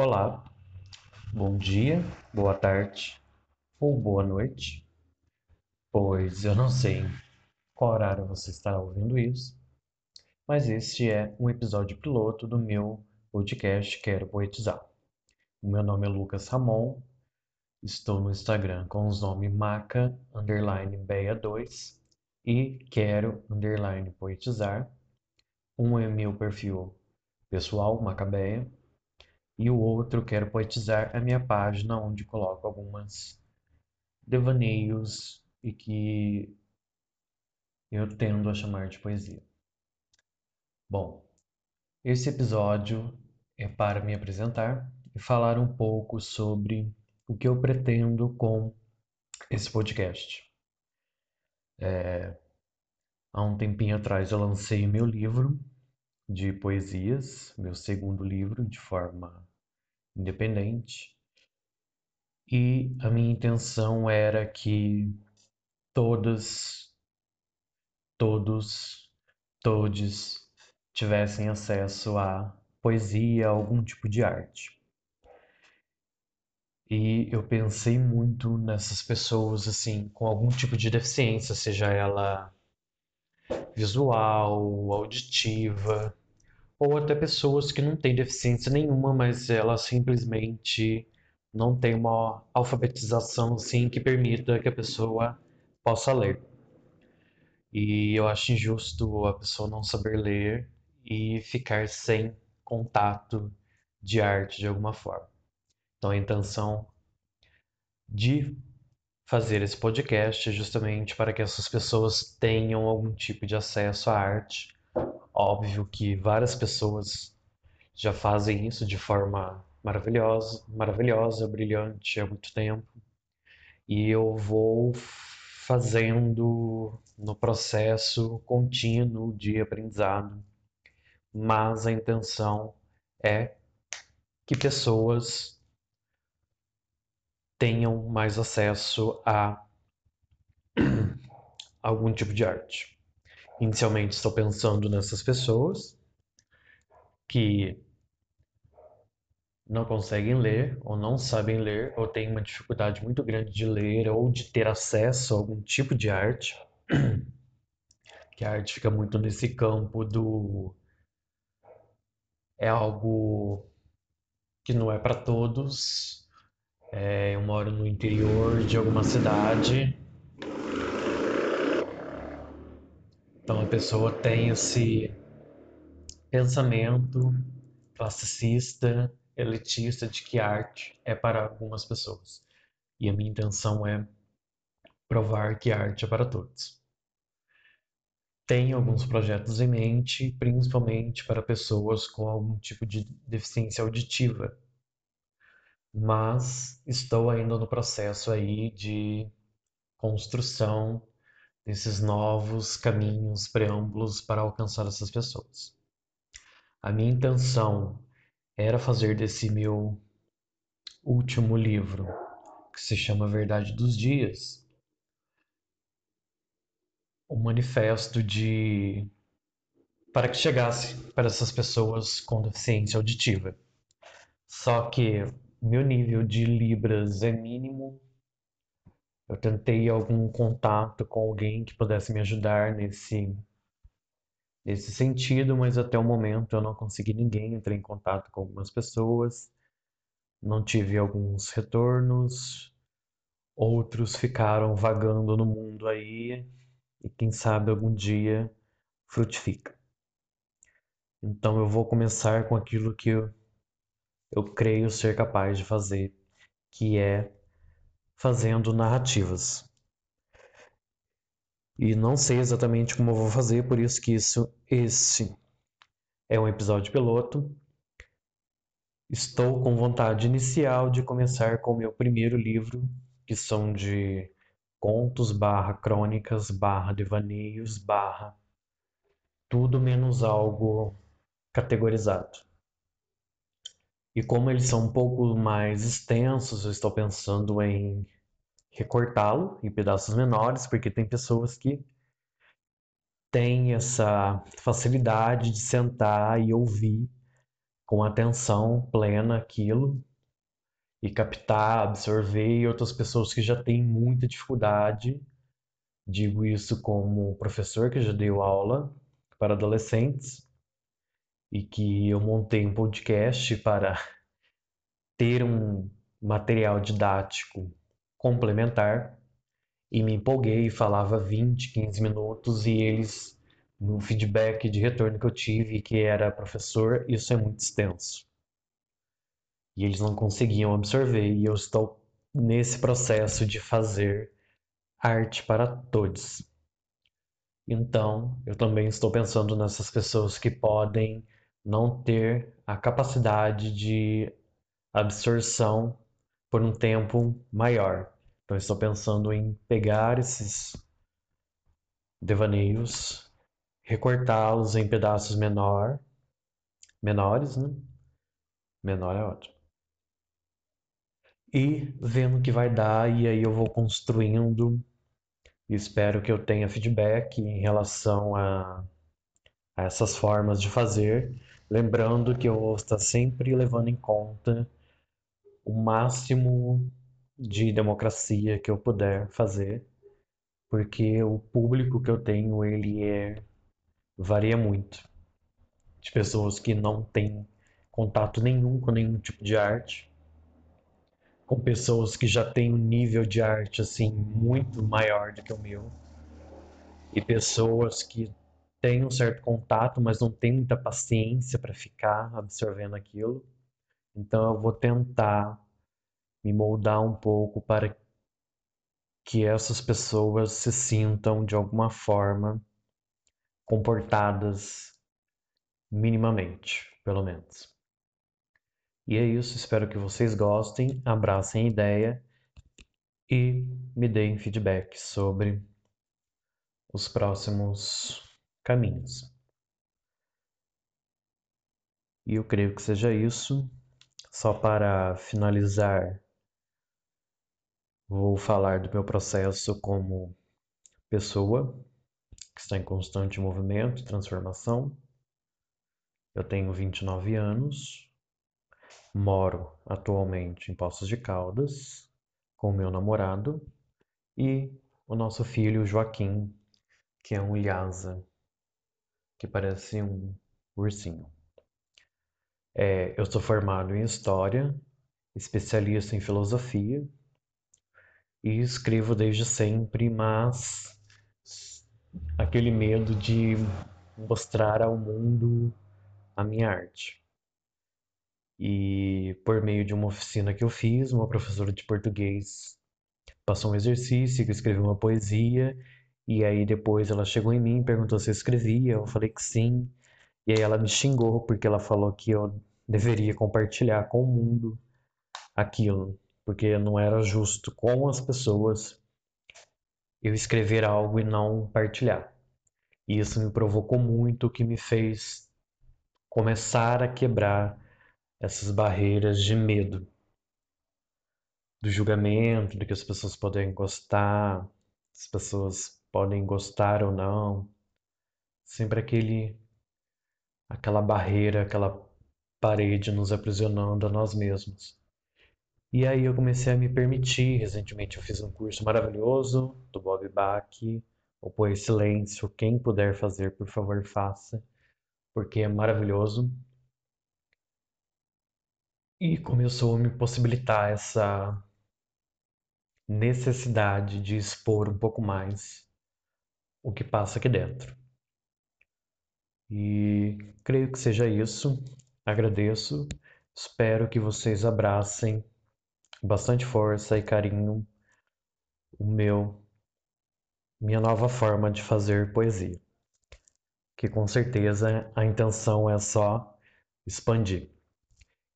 Olá, bom dia, boa tarde ou boa noite, pois eu não sei qual horário você está ouvindo isso, mas este é um episódio piloto do meu podcast Quero Poetizar. O meu nome é Lucas Ramon, estou no Instagram com os nomes maca, underline, beia 2 e quero, underline, poetizar. Um é meu perfil pessoal, Macabeia, e o outro quero poetizar a minha página onde coloco algumas devaneios e que eu tendo a chamar de poesia. Bom, esse episódio é para me apresentar e falar um pouco sobre o que eu pretendo com esse podcast. É, há um tempinho atrás eu lancei meu livro de poesias, meu segundo livro, de forma independente. E a minha intenção era que todas, todos, todes tivessem acesso a poesia, a algum tipo de arte. E eu pensei muito nessas pessoas assim, com algum tipo de deficiência, seja ela visual, auditiva, ou até pessoas que não têm deficiência nenhuma, mas elas simplesmente não têm uma alfabetização assim que permita que a pessoa possa ler. E eu acho injusto a pessoa não saber ler e ficar sem contato de arte de alguma forma. Então a intenção de fazer esse podcast é justamente para que essas pessoas tenham algum tipo de acesso à arte Óbvio que várias pessoas já fazem isso de forma maravilhosa, maravilhosa, brilhante há muito tempo. E eu vou fazendo no processo contínuo de aprendizado. Mas a intenção é que pessoas tenham mais acesso a algum tipo de arte. Inicialmente estou pensando nessas pessoas que não conseguem ler ou não sabem ler ou têm uma dificuldade muito grande de ler ou de ter acesso a algum tipo de arte. Que a arte fica muito nesse campo do é algo que não é para todos. É, eu moro no interior de alguma cidade Então a pessoa tem esse pensamento classicista, elitista de que arte é para algumas pessoas. E a minha intenção é provar que arte é para todos. Tenho alguns projetos em mente, principalmente para pessoas com algum tipo de deficiência auditiva. Mas estou ainda no processo aí de construção desses novos caminhos, preâmbulos para alcançar essas pessoas. A minha intenção era fazer desse meu último livro, que se chama Verdade dos Dias, um manifesto de para que chegasse para essas pessoas com deficiência auditiva. Só que meu nível de libras é mínimo eu tentei algum contato com alguém que pudesse me ajudar nesse nesse sentido, mas até o momento eu não consegui ninguém. Entrei em contato com algumas pessoas, não tive alguns retornos, outros ficaram vagando no mundo aí e quem sabe algum dia frutifica. Então eu vou começar com aquilo que eu, eu creio ser capaz de fazer, que é fazendo narrativas. E não sei exatamente como eu vou fazer, por isso que isso, esse é um episódio piloto. Estou com vontade inicial de começar com o meu primeiro livro, que são de contos barra crônicas barra devaneios barra tudo menos algo categorizado. E como eles são um pouco mais extensos, eu estou pensando em recortá-lo em pedaços menores, porque tem pessoas que têm essa facilidade de sentar e ouvir com atenção plena aquilo e captar, absorver, e outras pessoas que já têm muita dificuldade. Digo isso como professor que já deu aula para adolescentes e que eu montei um podcast para ter um material didático complementar e me empolguei falava 20, 15 minutos e eles no feedback de retorno que eu tive que era professor, isso é muito extenso. E eles não conseguiam absorver e eu estou nesse processo de fazer arte para todos. Então, eu também estou pensando nessas pessoas que podem não ter a capacidade de absorção por um tempo maior. Então, estou pensando em pegar esses devaneios, recortá-los em pedaços menor, menores, né? Menor é ótimo. E vendo o que vai dar, e aí eu vou construindo. Espero que eu tenha feedback em relação a, a essas formas de fazer. Lembrando que eu vou estar sempre levando em conta o máximo de democracia que eu puder fazer, porque o público que eu tenho, ele é varia muito. De pessoas que não têm contato nenhum com nenhum tipo de arte, com pessoas que já têm um nível de arte assim muito maior do que o meu, e pessoas que têm um certo contato, mas não têm muita paciência para ficar absorvendo aquilo. Então eu vou tentar me moldar um pouco para que essas pessoas se sintam de alguma forma comportadas minimamente, pelo menos. E é isso, espero que vocês gostem, abracem a ideia e me deem feedback sobre os próximos caminhos. E eu creio que seja isso. Só para finalizar, vou falar do meu processo como pessoa que está em constante movimento, transformação. Eu tenho 29 anos, moro atualmente em Poços de Caldas com o meu namorado e o nosso filho Joaquim, que é um Lhasa, que parece um ursinho. É, eu sou formado em História, especialista em Filosofia e escrevo desde sempre, mas aquele medo de mostrar ao mundo a minha arte. E por meio de uma oficina que eu fiz, uma professora de português passou um exercício, que eu escrevi uma poesia, e aí depois ela chegou em mim perguntou se eu escrevia, eu falei que sim, e aí ela me xingou porque ela falou que eu deveria compartilhar com o mundo aquilo, porque não era justo com as pessoas eu escrever algo e não partilhar. E isso me provocou muito, o que me fez começar a quebrar essas barreiras de medo do julgamento, de que as pessoas podem gostar, as pessoas podem gostar ou não. Sempre aquele aquela barreira, aquela parede nos aprisionando a nós mesmos. E aí eu comecei a me permitir. Recentemente eu fiz um curso maravilhoso do Bob Bach, o Poe Silêncio. Quem puder fazer, por favor, faça, porque é maravilhoso. E começou a me possibilitar essa necessidade de expor um pouco mais o que passa aqui dentro. E creio que seja isso. Agradeço. Espero que vocês abracem com bastante força e carinho o meu minha nova forma de fazer poesia. Que com certeza a intenção é só expandir.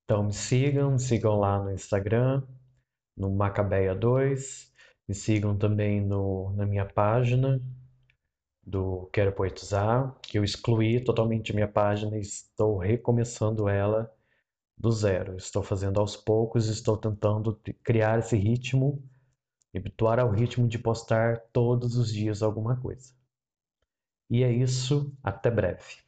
Então me sigam, me sigam lá no Instagram, no Macabeia2, me sigam também no, na minha página do Quero Poetizar, que eu excluí totalmente minha página e estou recomeçando ela do zero. Estou fazendo aos poucos, estou tentando criar esse ritmo, habituar ao ritmo de postar todos os dias alguma coisa. E é isso, até breve.